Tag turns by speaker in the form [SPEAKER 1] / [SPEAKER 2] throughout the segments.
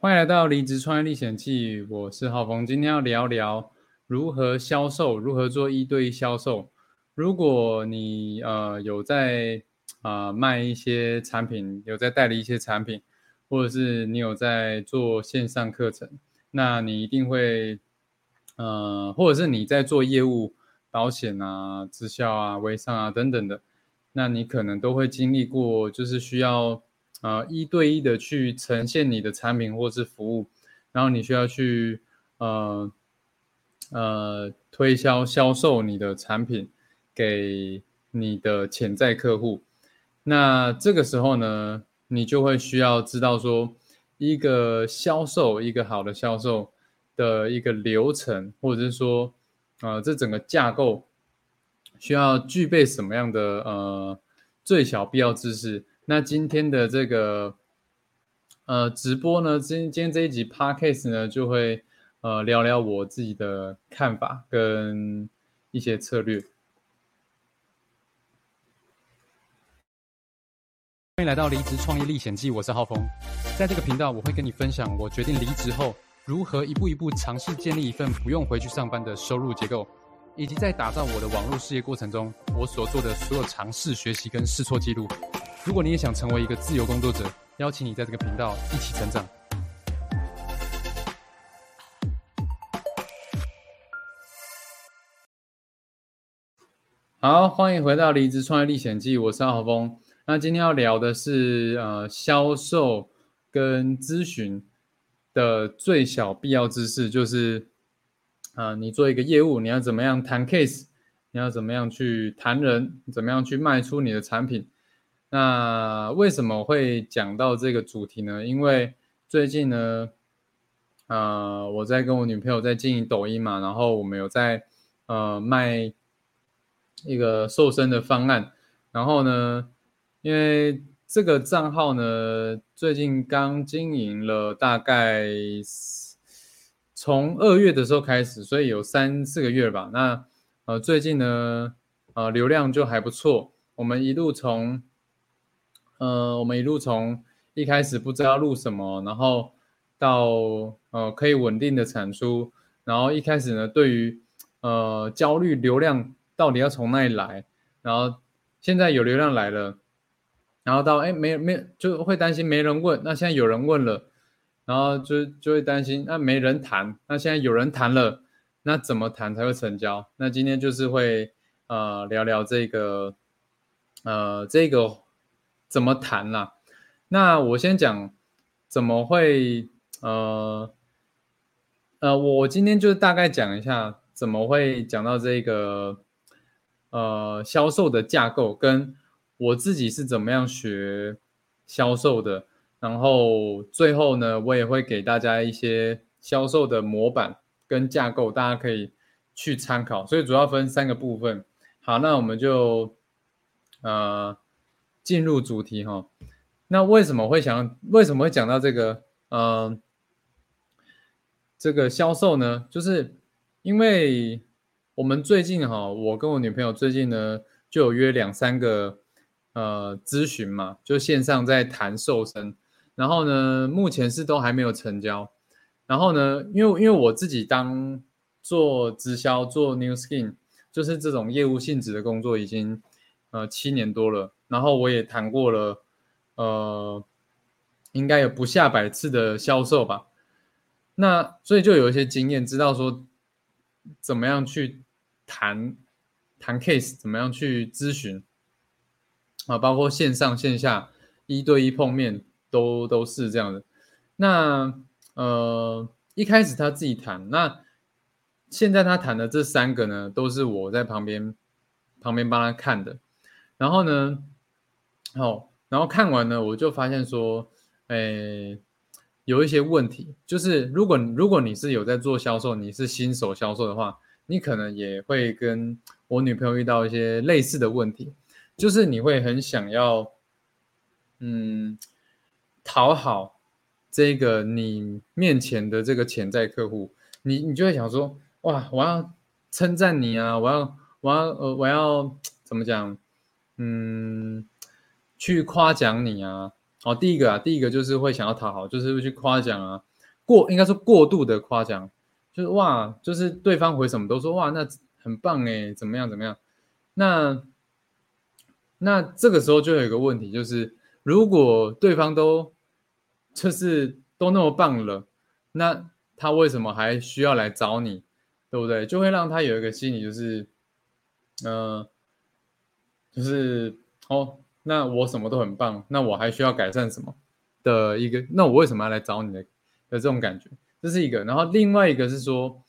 [SPEAKER 1] 欢迎来到离职创业历险记，我是浩峰。今天要聊聊如何销售，如何做一对一销售。如果你呃有在啊卖一些产品，有在代理一些产品，或者是你有在做线上课程，那你一定会呃，或者是你在做业务、保险啊、直销啊、微商啊等等的，那你可能都会经历过，就是需要。啊，一对一的去呈现你的产品或是服务，然后你需要去呃呃推销销售你的产品给你的潜在客户。那这个时候呢，你就会需要知道说，一个销售一个好的销售的一个流程，或者是说，呃，这整个架构需要具备什么样的呃最小必要知识。那今天的这个呃直播呢，今今天这一集 podcast 呢，就会呃聊聊我自己的看法跟一些策略。欢迎来到离职创业历险记，我是浩峰。在这个频道，我会跟你分享我决定离职后如何一步一步尝试建立一份不用回去上班的收入结构，以及在打造我的网络事业过程中，我所做的所有尝试、学习跟试错记录。如果你也想成为一个自由工作者，邀请你在这个频道一起成长。好，欢迎回到离职创业历险记，我是阿豪峰。那今天要聊的是呃销售跟咨询的最小必要知识，就是啊你做一个业务，你要怎么样谈 case，你要怎么样去谈人，怎么样去卖出你的产品。那为什么会讲到这个主题呢？因为最近呢，呃，我在跟我女朋友在经营抖音嘛，然后我们有在呃卖一个瘦身的方案，然后呢，因为这个账号呢，最近刚经营了大概从二月的时候开始，所以有三四个月吧。那呃，最近呢，呃，流量就还不错，我们一路从呃，我们一路从一开始不知道录什么，然后到呃可以稳定的产出，然后一开始呢，对于呃焦虑流量到底要从哪里来，然后现在有流量来了，然后到哎没没就会担心没人问，那现在有人问了，然后就就会担心那没人谈，那现在有人谈了，那怎么谈才会成交？那今天就是会呃聊聊这个呃这个。怎么谈啦？那我先讲怎么会呃呃，我今天就是大概讲一下怎么会讲到这个呃销售的架构，跟我自己是怎么样学销售的，然后最后呢，我也会给大家一些销售的模板跟架构，大家可以去参考。所以主要分三个部分。好，那我们就呃。进入主题哈，那为什么会想为什么会讲到这个呃这个销售呢？就是因为我们最近哈，我跟我女朋友最近呢就有约两三个呃咨询嘛，就线上在谈瘦身，然后呢目前是都还没有成交，然后呢因为因为我自己当做直销做 New Skin，就是这种业务性质的工作已经呃七年多了。然后我也谈过了，呃，应该有不下百次的销售吧。那所以就有一些经验，知道说怎么样去谈谈 case，怎么样去咨询啊，包括线上线下一对一碰面都都是这样的。那呃一开始他自己谈，那现在他谈的这三个呢，都是我在旁边旁边帮他看的。然后呢？好，然后看完呢，我就发现说，诶，有一些问题，就是如果如果你是有在做销售，你是新手销售的话，你可能也会跟我女朋友遇到一些类似的问题，就是你会很想要，嗯，讨好这个你面前的这个潜在客户，你你就会想说，哇，我要称赞你啊，我要我要呃我要怎么讲，嗯。去夸奖你啊，哦，第一个啊，第一个就是会想要讨好，就是会去夸奖啊，过应该说过度的夸奖，就是哇，就是对方回什么都说哇，那很棒哎，怎么样怎么样？那那这个时候就有一个问题，就是如果对方都就是都那么棒了，那他为什么还需要来找你，对不对？就会让他有一个心理，就是，呃，就是哦，那我什么都很棒，那我还需要改善什么的一个？那我为什么要来找你的的这种感觉？这是一个。然后另外一个是说，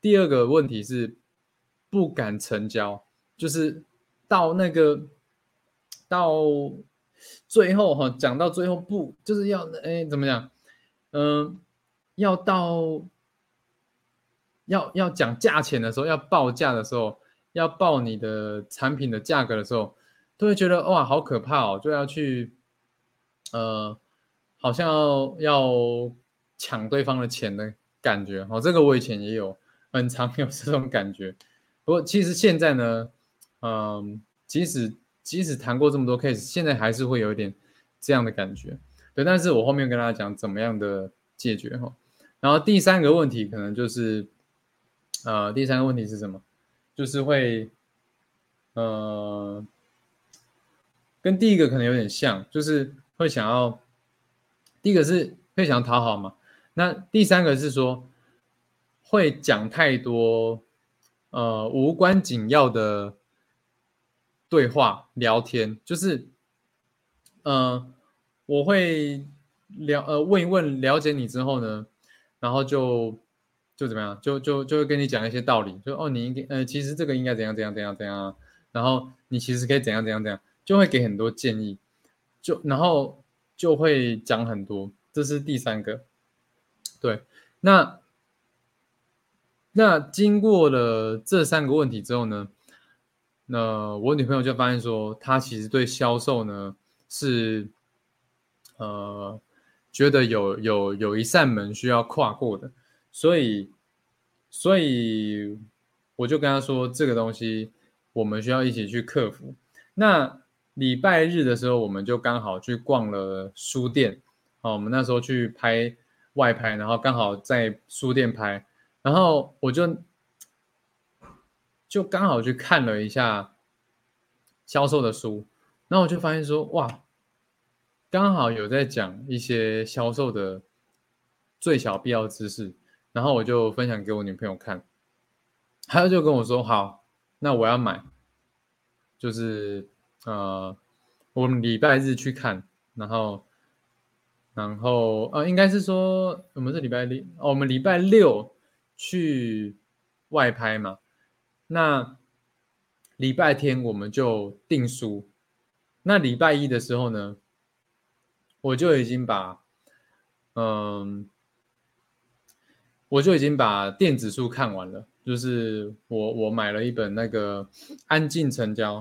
[SPEAKER 1] 第二个问题是不敢成交，就是到那个到最后哈，讲到最后不就是要哎怎么讲？嗯。要到要要讲价钱的时候，要报价的时候，要报你的产品的价格的时候，都会觉得哇，好可怕哦！就要去呃，好像要要抢对方的钱的感觉。哦，这个我以前也有，很常有这种感觉。不过其实现在呢，嗯，即使即使谈过这么多 case，现在还是会有一点这样的感觉。对，但是我后面跟大家讲怎么样的解决哈。然后第三个问题可能就是，呃，第三个问题是什么？就是会，呃，跟第一个可能有点像，就是会想要，第一个是会想要讨好嘛。那第三个是说，会讲太多，呃，无关紧要的对话聊天，就是，呃，我会了，呃，问一问，了解你之后呢？然后就就怎么样，就就就会跟你讲一些道理，就哦，你应该呃，其实这个应该怎样怎样怎样怎样，然后你其实可以怎样怎样怎样，就会给很多建议，就然后就会讲很多，这是第三个。对，那那经过了这三个问题之后呢，那我女朋友就发现说，她其实对销售呢是呃。觉得有有有一扇门需要跨过的，所以所以我就跟她说，这个东西我们需要一起去克服。那礼拜日的时候，我们就刚好去逛了书店，好，我们那时候去拍外拍，然后刚好在书店拍，然后我就就刚好去看了一下销售的书，然后我就发现说，哇。刚好有在讲一些销售的最小必要知识，然后我就分享给我女朋友看，她就跟我说：“好，那我要买，就是呃，我们礼拜日去看，然后，然后呃，应该是说我们是礼拜六，哦，我们礼拜六去外拍嘛，那礼拜天我们就订书，那礼拜一的时候呢？”我就已经把，嗯，我就已经把电子书看完了。就是我我买了一本那个《安静成交》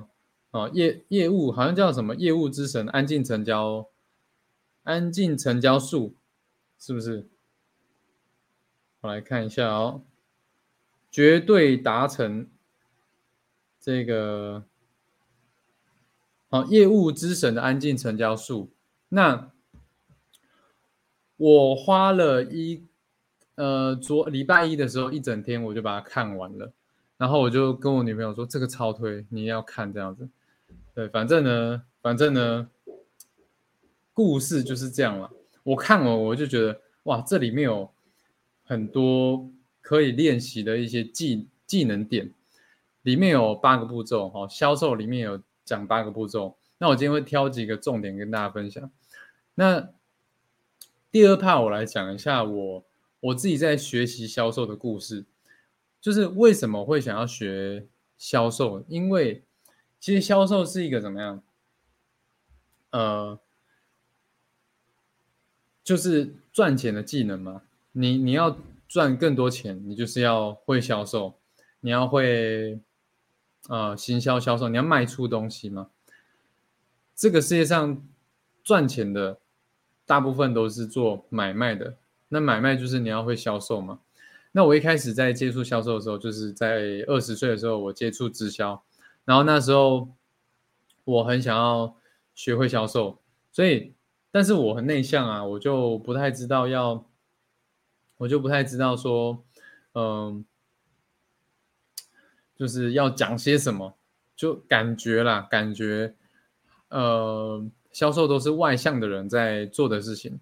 [SPEAKER 1] 啊，业业务好像叫什么《业务之神》《安静成交》《安静成交术》，是不是？我来看一下哦，绝对达成这个好《业务之神》的安静成交术。那我花了一呃昨礼拜一的时候一整天我就把它看完了，然后我就跟我女朋友说这个超推，你要看这样子。对，反正呢，反正呢，故事就是这样了。我看了我就觉得哇，这里面有很多可以练习的一些技技能点，里面有八个步骤哈，销售里面有讲八个步骤。那我今天会挑几个重点跟大家分享。那第二 part 我来讲一下我我自己在学习销售的故事，就是为什么会想要学销售？因为其实销售是一个怎么样？呃，就是赚钱的技能嘛。你你要赚更多钱，你就是要会销售，你要会呃行销销售，你要卖出东西嘛。这个世界上赚钱的。大部分都是做买卖的，那买卖就是你要会销售嘛。那我一开始在接触销售的时候，就是在二十岁的时候，我接触直销，然后那时候我很想要学会销售，所以但是我很内向啊，我就不太知道要，我就不太知道说，嗯，就是要讲些什么，就感觉啦，感觉，呃，销售都是外向的人在做的事情。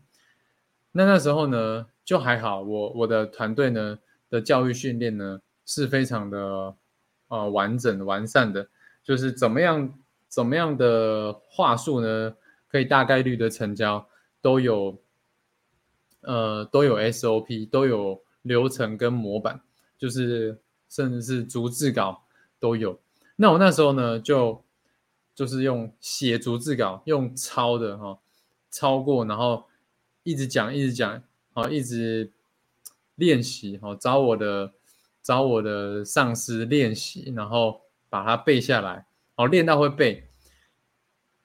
[SPEAKER 1] 那那时候呢，就还好，我我的团队呢的教育训练呢是非常的，呃，完整完善的，就是怎么样怎么样的话术呢？可以大概率的成交都有，呃，都有 SOP，都有流程跟模板，就是甚至是逐字稿都有。那我那时候呢，就就是用写逐字稿，用抄的哈，抄过，然后一直讲，一直讲，啊，一直练习，哈，找我的找我的上司练习，然后把它背下来，哦，练到会背。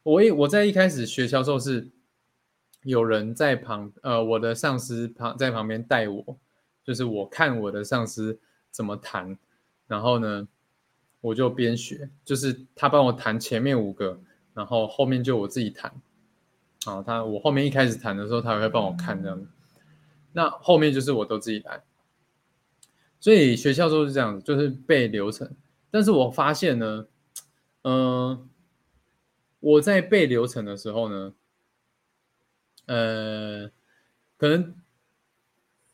[SPEAKER 1] 我一我在一开始学销售是有人在旁，呃，我的上司旁在旁边带我，就是我看我的上司怎么谈，然后呢，我就边学，就是他帮我谈前面五个，然后后面就我自己谈，啊，他我后面一开始谈的时候，他也会帮我看这样，那后面就是我都自己来，所以学校都是这样子，就是背流程，但是我发现呢，嗯。我在背流程的时候呢，呃，可能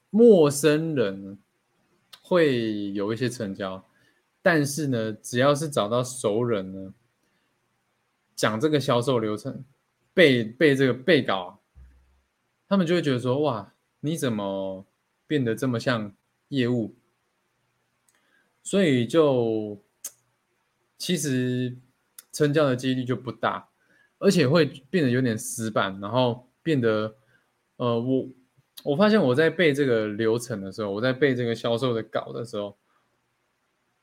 [SPEAKER 1] 陌生人会有一些成交，但是呢，只要是找到熟人呢，讲这个销售流程，背背这个背稿，他们就会觉得说：哇，你怎么变得这么像业务？所以就其实。成交的几率就不大，而且会变得有点死板，然后变得，呃，我我发现我在背这个流程的时候，我在背这个销售的稿的时候，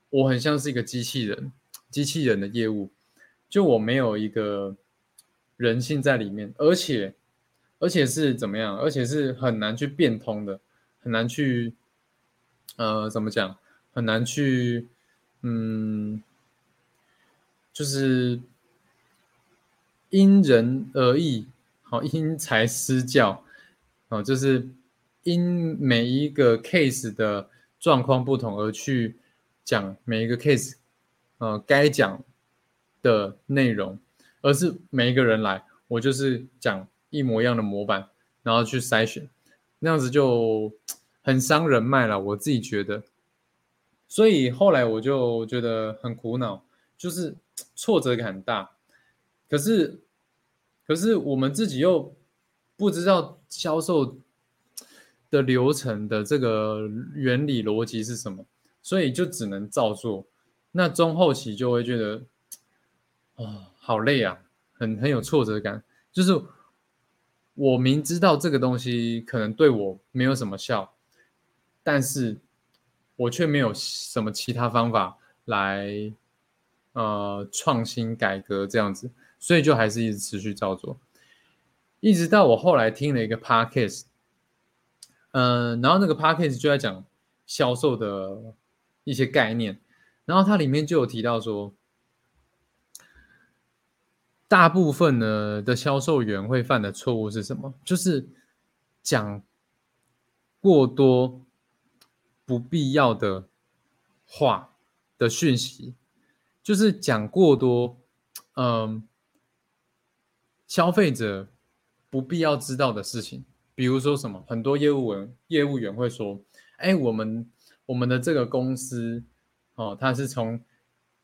[SPEAKER 1] 我很像是一个机器人，机器人的业务，就我没有一个人性在里面，而且而且是怎么样？而且是很难去变通的，很难去，呃，怎么讲？很难去，嗯。就是因人而异，好因材施教，哦，就是因每一个 case 的状况不同而去讲每一个 case，呃，该讲的内容，而是每一个人来，我就是讲一模一样的模板，然后去筛选，那样子就很伤人脉了，我自己觉得，所以后来我就觉得很苦恼，就是。挫折感很大，可是，可是我们自己又不知道销售的流程的这个原理逻辑是什么，所以就只能照做。那中后期就会觉得，啊，好累啊，很很有挫折感。就是我明知道这个东西可能对我没有什么效，但是我却没有什么其他方法来。呃，创新改革这样子，所以就还是一直持续照做，一直到我后来听了一个 podcast，嗯，然后那个 podcast 就在讲销售的一些概念，然后它里面就有提到说，大部分呢的销售员会犯的错误是什么？就是讲过多不必要的话的讯息。就是讲过多，嗯，消费者不必要知道的事情，比如说什么，很多业务员业务员会说，哎，我们我们的这个公司，哦，它是从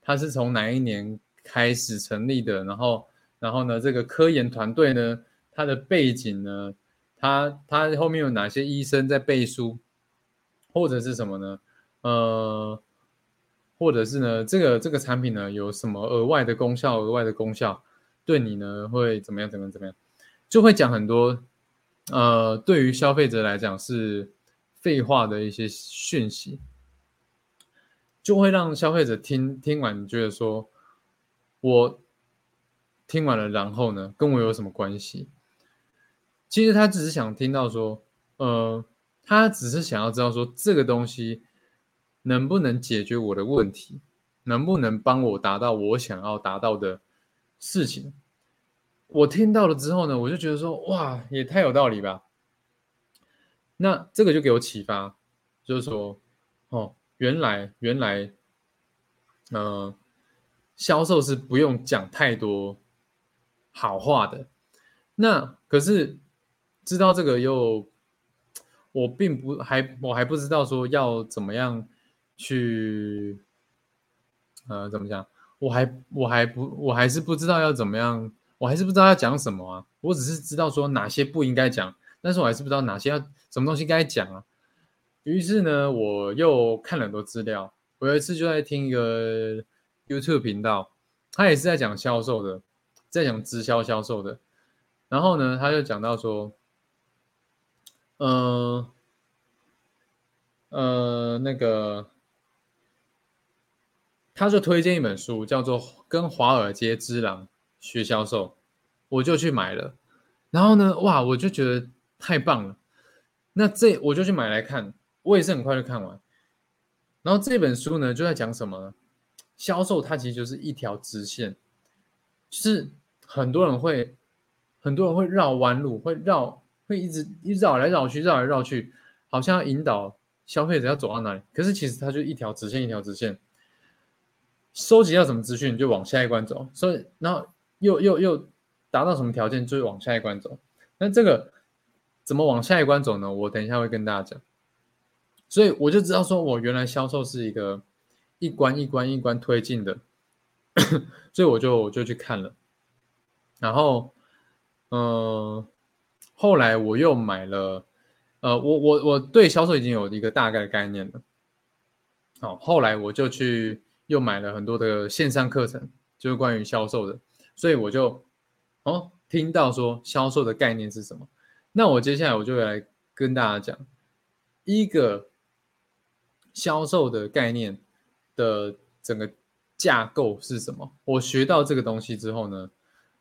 [SPEAKER 1] 它是从哪一年开始成立的？然后然后呢，这个科研团队呢，它的背景呢，它它后面有哪些医生在背书，或者是什么呢？呃。或者是呢，这个这个产品呢有什么额外的功效？额外的功效对你呢会怎么样？怎么样？怎么样？就会讲很多，呃，对于消费者来讲是废话的一些讯息，就会让消费者听听完觉得说，我听完了，然后呢，跟我有什么关系？其实他只是想听到说，呃，他只是想要知道说这个东西。能不能解决我的问题？能不能帮我达到我想要达到的事情？我听到了之后呢，我就觉得说，哇，也太有道理吧。那这个就给我启发，就是说，哦，原来原来，呃，销售是不用讲太多好话的。那可是知道这个又，我并不还我还不知道说要怎么样去，呃，怎么讲？我还我还不我还是不知道要怎么样，我还是不知道要讲什么啊。我只是知道说哪些不应该讲。但是我还是不知道哪些要什么东西该讲啊。于是呢，我又看了很多资料。我有一次就在听一个 YouTube 频道，他也是在讲销售的，在讲直销销售的。然后呢，他就讲到说，呃，呃，那个，他就推荐一本书，叫做《跟华尔街之狼学销售》，我就去买了。然后呢，哇，我就觉得。太棒了，那这我就去买来看，我也是很快就看完。然后这本书呢就在讲什么呢？销售它其实就是一条直线，就是很多人会很多人会绕弯路，会绕会一直一绕来绕去，绕来绕去，好像要引导消费者要走到哪里。可是其实它就一条直线，一条直线。收集到什么资讯就往下一关走，所以然后又又又达到什么条件就往下一关走。那这个。怎么往下一关走呢？我等一下会跟大家讲。所以我就知道，说我原来销售是一个一关一关一关推进的，所以我就我就去看了。然后，嗯，后来我又买了，呃，我我我对销售已经有一个大概的概念了。好，后来我就去又买了很多的线上课程，就是关于销售的。所以我就哦，听到说销售的概念是什么？那我接下来我就来跟大家讲一个销售的概念的整个架构是什么。我学到这个东西之后呢，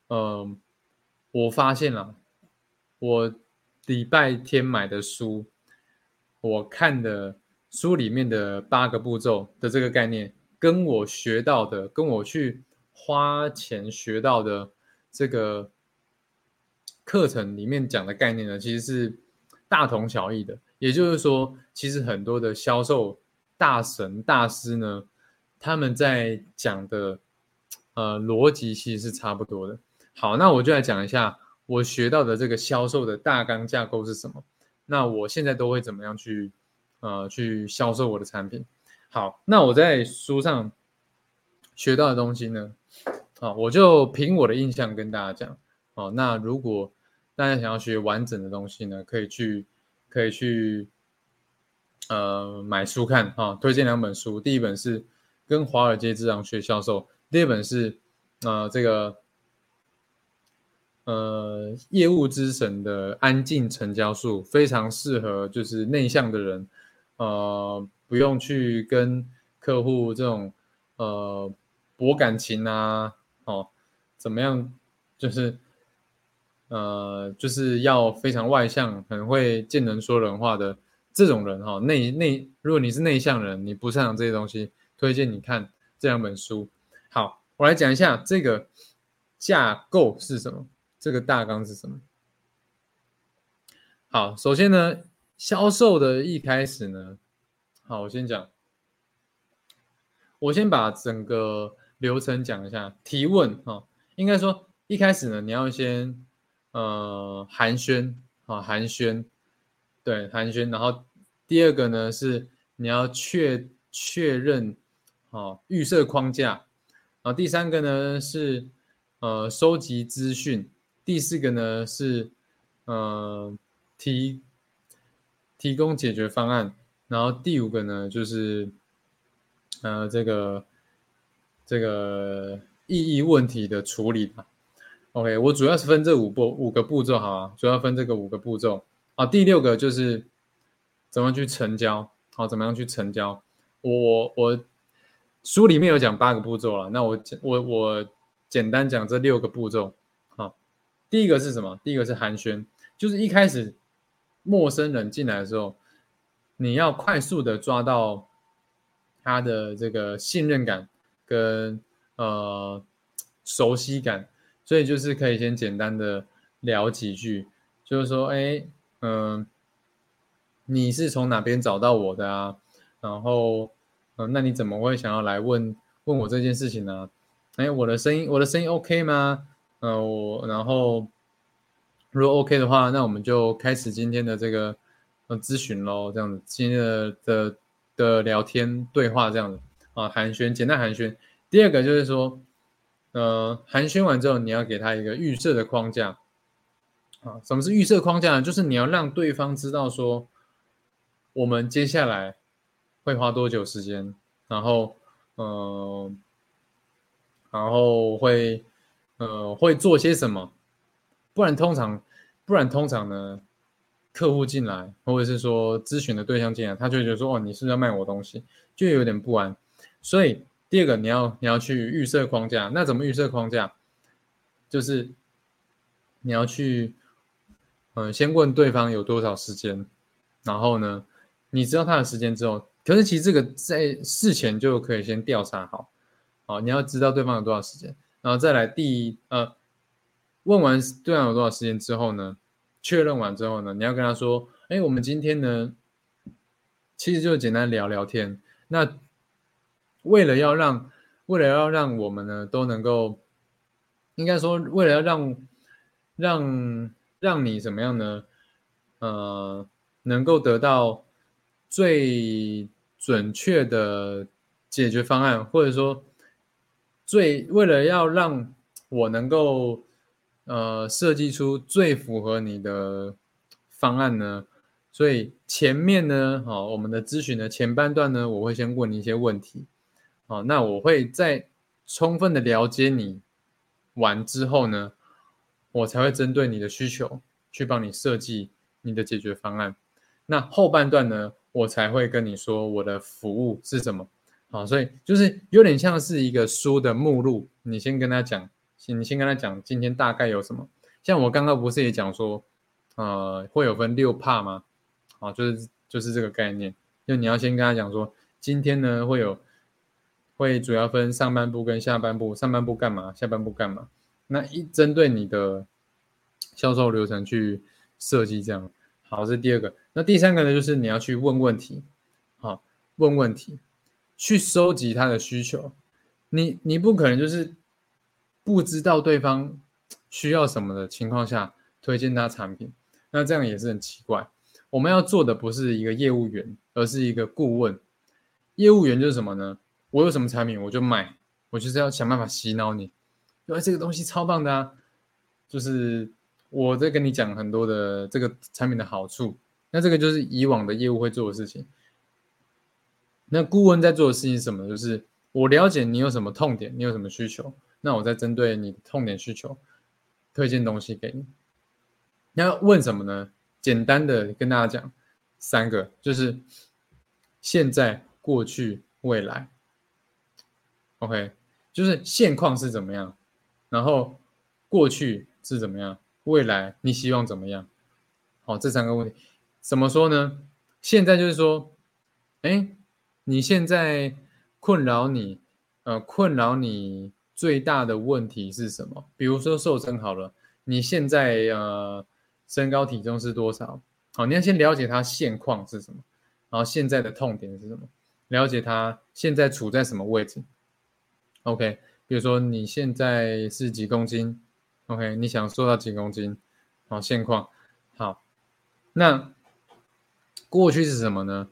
[SPEAKER 1] 嗯，我发现了，我礼拜天买的书，我看的书里面的八个步骤的这个概念，跟我学到的，跟我去花钱学到的这个。课程里面讲的概念呢，其实是大同小异的。也就是说，其实很多的销售大神大师呢，他们在讲的呃逻辑其实是差不多的。好，那我就来讲一下我学到的这个销售的大纲架构是什么。那我现在都会怎么样去呃去销售我的产品？好，那我在书上学到的东西呢，啊，我就凭我的印象跟大家讲。哦，那如果大家想要学完整的东西呢，可以去，可以去，呃，买书看哈。推荐两本书，第一本是《跟华尔街之狼学销售》，第二本是，呃，这个，呃，业务之神的安静成交术，非常适合就是内向的人，呃，不用去跟客户这种，呃，博感情啊，哦，怎么样，就是。呃，就是要非常外向，很会见人说人话的这种人哈。内内，如果你是内向人，你不擅长这些东西，推荐你看这两本书。好，我来讲一下这个架构是什么，这个大纲是什么。好，首先呢，销售的一开始呢，好，我先讲，我先把整个流程讲一下。提问哈，应该说一开始呢，你要先。呃，寒暄啊，寒暄，对，寒暄。然后第二个呢是你要确确认，哦，预设框架。然后第三个呢是呃收集资讯。第四个呢是呃提提供解决方案。然后第五个呢就是呃这个这个意义问题的处理吧。OK，我主要是分这五步五个步骤，好啊，主要分这个五个步骤啊。第六个就是怎么样去成交，好，怎么样去成交？我我书里面有讲八个步骤了，那我我我简单讲这六个步骤。啊，第一个是什么？第一个是寒暄，就是一开始陌生人进来的时候，你要快速的抓到他的这个信任感跟呃熟悉感。所以就是可以先简单的聊几句，就是说，哎，嗯，你是从哪边找到我的啊？然后，嗯，那你怎么会想要来问问我这件事情呢？哎，我的声音，我的声音 OK 吗？呃，我然后如果 OK 的话，那我们就开始今天的这个呃咨询喽，这样子，今天的的的聊天对话这样子啊，寒暄，简单寒暄。第二个就是说。呃，寒暄完之后，你要给他一个预设的框架啊。什么是预设框架呢？就是你要让对方知道说，我们接下来会花多久时间，然后，呃，然后会，呃，会做些什么。不然通常，不然通常呢，客户进来，或者是说咨询的对象进来，他就觉得说，哦，你是不是要卖我东西，就有点不安，所以。第二个，你要你要去预设框架，那怎么预设框架？就是你要去，嗯，先问对方有多少时间，然后呢，你知道他的时间之后，可是其实这个在事前就可以先调查好，好，你要知道对方有多少时间，然后再来第呃，问完对方有多少时间之后呢，确认完之后呢，你要跟他说，哎，我们今天呢，其实就简单聊聊天，那。为了要让，为了要让我们呢都能够，应该说，为了要让，让让你怎么样呢？呃，能够得到最准确的解决方案，或者说，最为了要让我能够呃设计出最符合你的方案呢，所以前面呢，好，我们的咨询的前半段呢，我会先问你一些问题。哦，那我会在充分的了解你完之后呢，我才会针对你的需求去帮你设计你的解决方案。那后半段呢，我才会跟你说我的服务是什么。好，所以就是有点像是一个书的目录，你先跟他讲，你先跟他讲今天大概有什么。像我刚刚不是也讲说，呃，会有分六帕吗？好，就是就是这个概念，就你要先跟他讲说，今天呢会有。会主要分上半部跟下半部，上半部干嘛，下半部干嘛？那一针对你的销售流程去设计这样。好，这是第二个。那第三个呢，就是你要去问问题，好，问问题，去收集他的需求。你你不可能就是不知道对方需要什么的情况下推荐他产品，那这样也是很奇怪。我们要做的不是一个业务员，而是一个顾问。业务员就是什么呢？我有什么产品我就买，我就是要想办法洗脑你，因为这个东西超棒的啊！就是我在跟你讲很多的这个产品的好处，那这个就是以往的业务会做的事情。那顾问在做的事情是什么？就是我了解你有什么痛点，你有什么需求，那我再针对你痛点需求推荐东西给你。那问什么呢？简单的跟大家讲三个，就是现在、过去、未来。OK，就是现况是怎么样，然后过去是怎么样，未来你希望怎么样？好，这三个问题怎么说呢？现在就是说，哎，你现在困扰你，呃，困扰你最大的问题是什么？比如说瘦身好了，你现在呃身高体重是多少？好，你要先了解他现况是什么，然后现在的痛点是什么？了解他现在处在什么位置？OK，比如说你现在是几公斤？OK，你想瘦到几公斤？好，现况好。那过去是什么呢？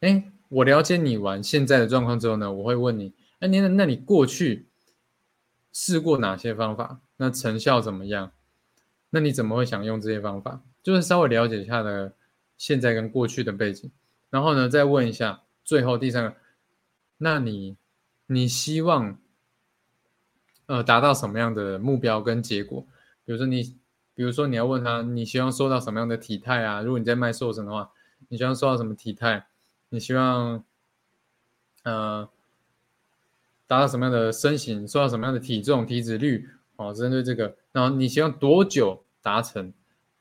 [SPEAKER 1] 哎，我了解你完现在的状况之后呢，我会问你，哎，你那你过去试过哪些方法？那成效怎么样？那你怎么会想用这些方法？就是稍微了解一下的现在跟过去的背景，然后呢，再问一下，最后第三个，那你？你希望，呃，达到什么样的目标跟结果？比如说你，比如说你要问他，你希望瘦到什么样的体态啊？如果你在卖瘦身的话，你希望瘦到什么体态？你希望，呃，达到什么样的身形？瘦到什么样的体重、体脂率？哦，针对这个，然后你希望多久达成？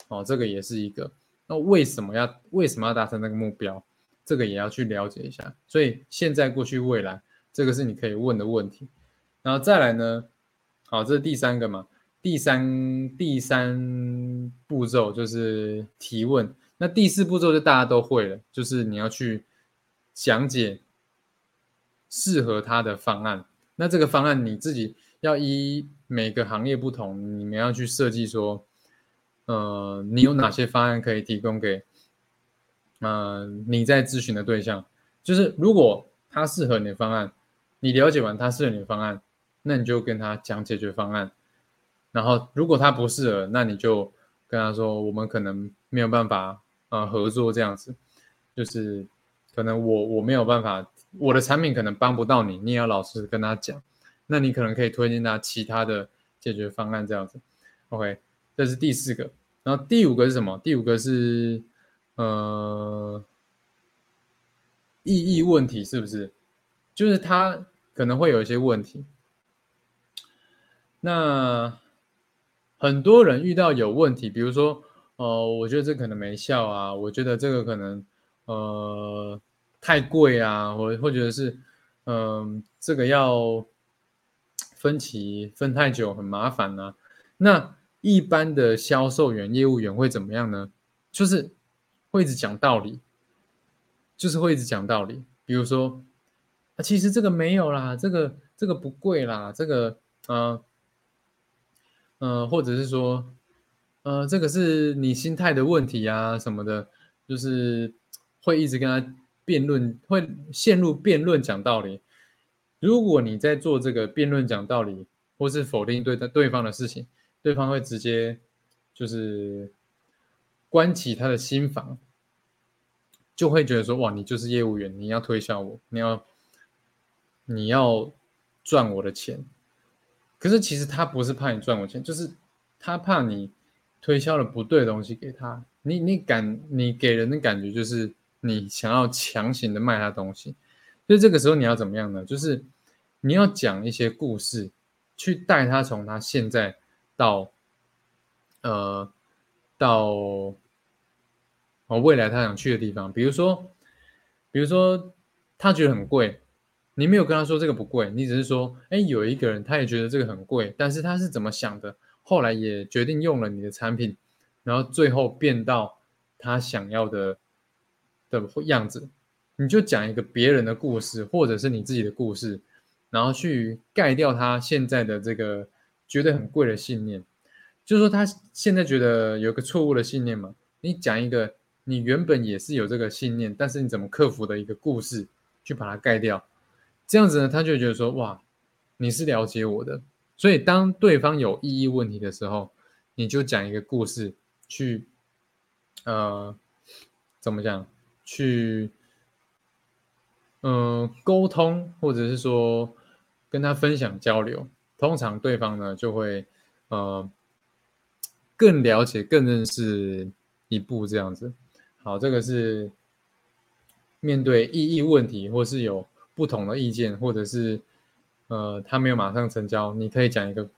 [SPEAKER 1] 哦，这个也是一个。那为什么要为什么要达成那个目标？这个也要去了解一下。所以现在、过去、未来。这个是你可以问的问题，然后再来呢？好，这是第三个嘛？第三第三步骤就是提问，那第四步骤就大家都会了，就是你要去讲解适合他的方案。那这个方案你自己要依每个行业不同，你们要去设计说，呃，你有哪些方案可以提供给，嗯，你在咨询的对象，就是如果他适合你的方案，你了解完他适合你的方案，那你就跟他讲解决方案。然后，如果他不适合，那你就跟他说，我们可能没有办法呃合作这样子，就是可能我我没有办法，我的产品可能帮不到你，你也要老实跟他讲。那你可能可以推荐他其他的解决方案这样子。OK，这是第四个。然后第五个是什么？第五个是呃意义问题，是不是？就是他可能会有一些问题。那很多人遇到有问题，比如说，呃，我觉得这可能没效啊，我觉得这个可能，呃，太贵啊，或或者是，嗯，这个要分期分太久很麻烦啊。那一般的销售员、业务员会怎么样呢？就是会一直讲道理，就是会一直讲道理。比如说，啊，其实这个没有啦，这个这个不贵啦，这个，呃。呃，或者是说，呃，这个是你心态的问题啊，什么的，就是会一直跟他辩论，会陷入辩论讲道理。如果你在做这个辩论讲道理，或是否定对的对方的事情，对方会直接就是关起他的心房，就会觉得说，哇，你就是业务员，你要推销我，你要你要赚我的钱。可是其实他不是怕你赚我钱，就是他怕你推销了不对的东西给他。你你感你给人的感觉就是你想要强行的卖他东西，所以这个时候你要怎么样呢？就是你要讲一些故事，去带他从他现在到呃到哦未来他想去的地方，比如说比如说他觉得很贵。你没有跟他说这个不贵，你只是说，哎，有一个人他也觉得这个很贵，但是他是怎么想的？后来也决定用了你的产品，然后最后变到他想要的的样子。你就讲一个别人的故事，或者是你自己的故事，然后去盖掉他现在的这个觉得很贵的信念。就是说他现在觉得有个错误的信念嘛？你讲一个你原本也是有这个信念，但是你怎么克服的一个故事，去把它盖掉。这样子呢，他就觉得说，哇，你是了解我的，所以当对方有意义问题的时候，你就讲一个故事去，呃，怎么讲？去，嗯，沟通或者是说跟他分享交流，通常对方呢就会，呃，更了解、更认识一步这样子。好，这个是面对异议问题或是有。不同的意见，或者是，呃，他没有马上成交，你可以讲一个，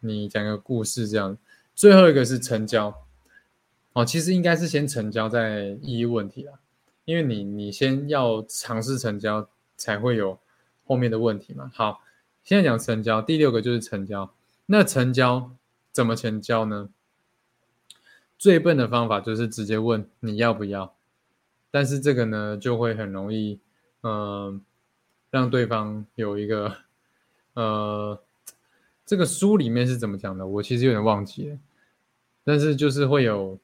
[SPEAKER 1] 你讲一个故事这样。最后一个是成交，哦，其实应该是先成交再异议问题啦，因为你你先要尝试成交，才会有后面的问题嘛。好，现在讲成交，第六个就是成交。那成交怎么成交呢？最笨的方法就是直接问你要不要，但是这个呢就会很容易，嗯。让对方有一个，呃，这个书里面是怎么讲的？我其实有点忘记了，但是就是会有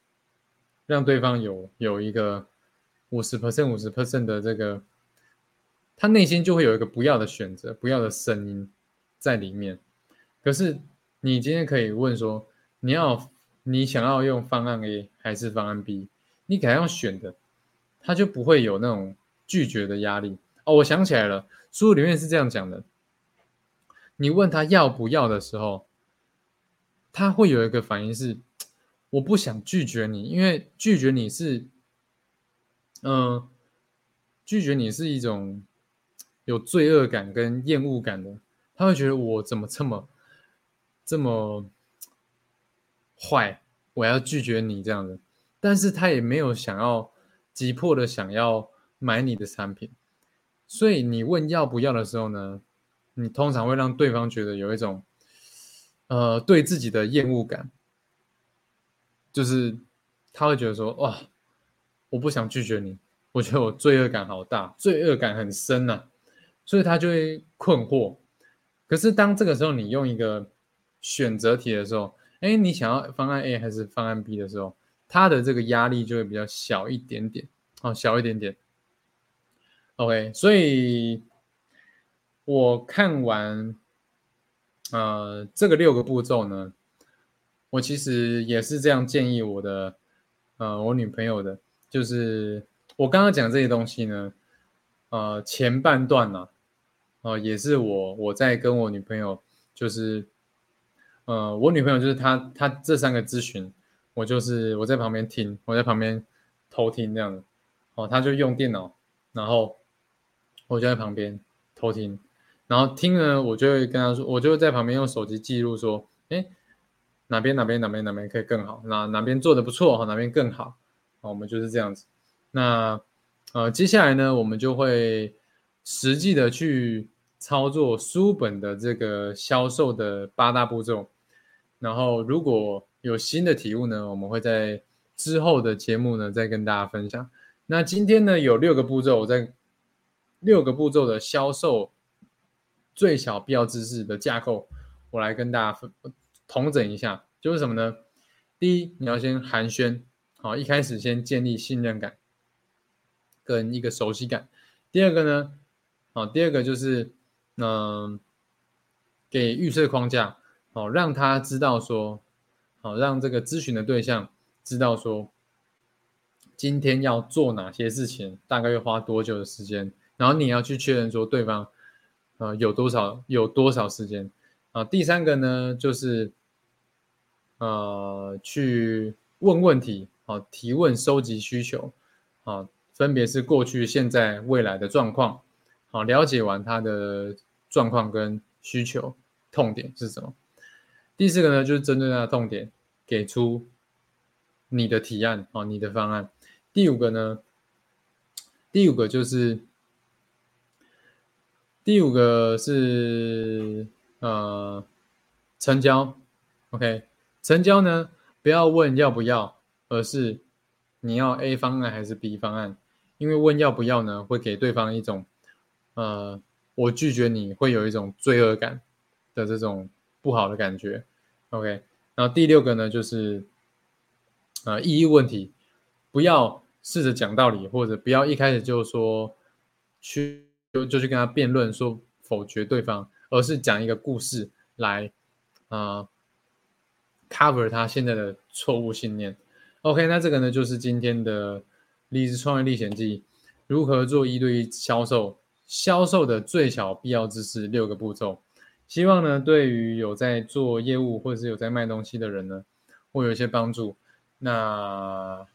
[SPEAKER 1] 让对方有有一个五十 percent 五十 percent 的这个，他内心就会有一个不要的选择，不要的声音在里面。可是你今天可以问说，你要你想要用方案 A 还是方案 B？你给他用选的，他就不会有那种拒绝的压力。哦，我想起来了，书里面是这样讲的：你问他要不要的时候，他会有一个反应是，我不想拒绝你，因为拒绝你是，嗯，拒绝你是一种有罪恶感跟厌恶感的，他会觉得我怎么这么这么坏，我要拒绝你这样的，但是他也没有想要急迫的想要买你的产品。所以你问要不要的时候呢，你通常会让对方觉得有一种呃对自己的厌恶感，就是他会觉得说哇，我不想拒绝你，我觉得我罪恶感好大，罪恶感很深呐，所以他就会困惑。可是当这个时候你用一个选择题的时候，哎，你想要方案 A 还是方案 B 的时候，他的这个压力就会比较小一点点，哦，小一点点。OK，所以我看完呃这个六个步骤呢，我其实也是这样建议我的呃我女朋友的，就是我刚刚讲这些东西呢，呃前半段呢，呃也是我我在跟我女朋友就是。呃，我女朋友就是她，她这三个咨询，我就是我在旁边听，我在旁边偷听这样的，哦，她就用电脑，然后我就在旁边偷听，然后听呢，我就会跟她说，我就会在旁边用手机记录说，哎，哪边哪边哪边哪边可以更好，哪哪边做的不错哈，哪边更好，我们就是这样子。那呃，接下来呢，我们就会实际的去操作书本的这个销售的八大步骤。然后，如果有新的体悟呢，我们会在之后的节目呢再跟大家分享。那今天呢有六个步骤，我在六个步骤的销售最小必要知识的架构，我来跟大家分统整一下，就是什么呢？第一，你要先寒暄，好，一开始先建立信任感跟一个熟悉感。第二个呢，好，第二个就是嗯，给预设框架。好，让他知道说，好，让这个咨询的对象知道说，今天要做哪些事情，大概要花多久的时间，然后你要去确认说对方，呃，有多少有多少时间啊？第三个呢，就是呃，去问问题，好，提问收集需求，啊，分别是过去、现在、未来的状况，好，了解完他的状况跟需求痛点是什么。第四个呢，就是针对他的痛点，给出你的提案啊，你的方案。第五个呢，第五个就是第五个是呃成交，OK，成交呢不要问要不要，而是你要 A 方案还是 B 方案，因为问要不要呢，会给对方一种呃我拒绝你会有一种罪恶感的这种。不好的感觉，OK。然后第六个呢，就是呃意义问题，不要试着讲道理，或者不要一开始就说去就就去跟他辩论，说否决对方，而是讲一个故事来啊 cover 他现在的错误信念。OK，那这个呢就是今天的励志创业历险记，如何做一对一销售，销售的最小必要知识六个步骤。希望呢，对于有在做业务或者是有在卖东西的人呢，会有一些帮助。那，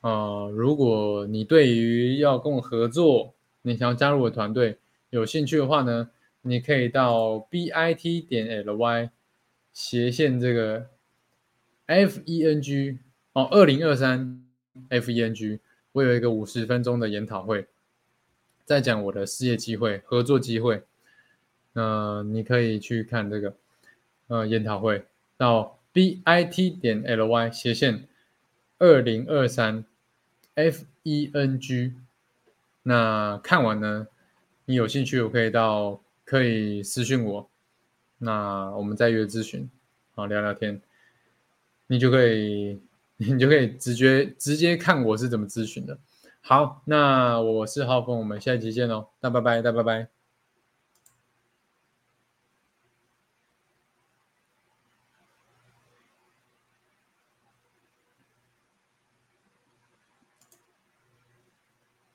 [SPEAKER 1] 呃，如果你对于要跟我合作，你想要加入我团队有兴趣的话呢，你可以到 b i t 点 l y 斜线这个 f e n g 哦，二零二三 f e n g，我有一个五十分钟的研讨会，在讲我的事业机会、合作机会。那你可以去看这个，呃，研讨会到 b i t 点 l y 斜线二零二三 f e n g。那看完呢，你有兴趣，我可以到可以私信我，那我们再约咨询，好聊聊天，你就可以，你就可以直接直接看我是怎么咨询的。好，那我是浩峰，我们下一期见喽，那拜拜，大拜拜。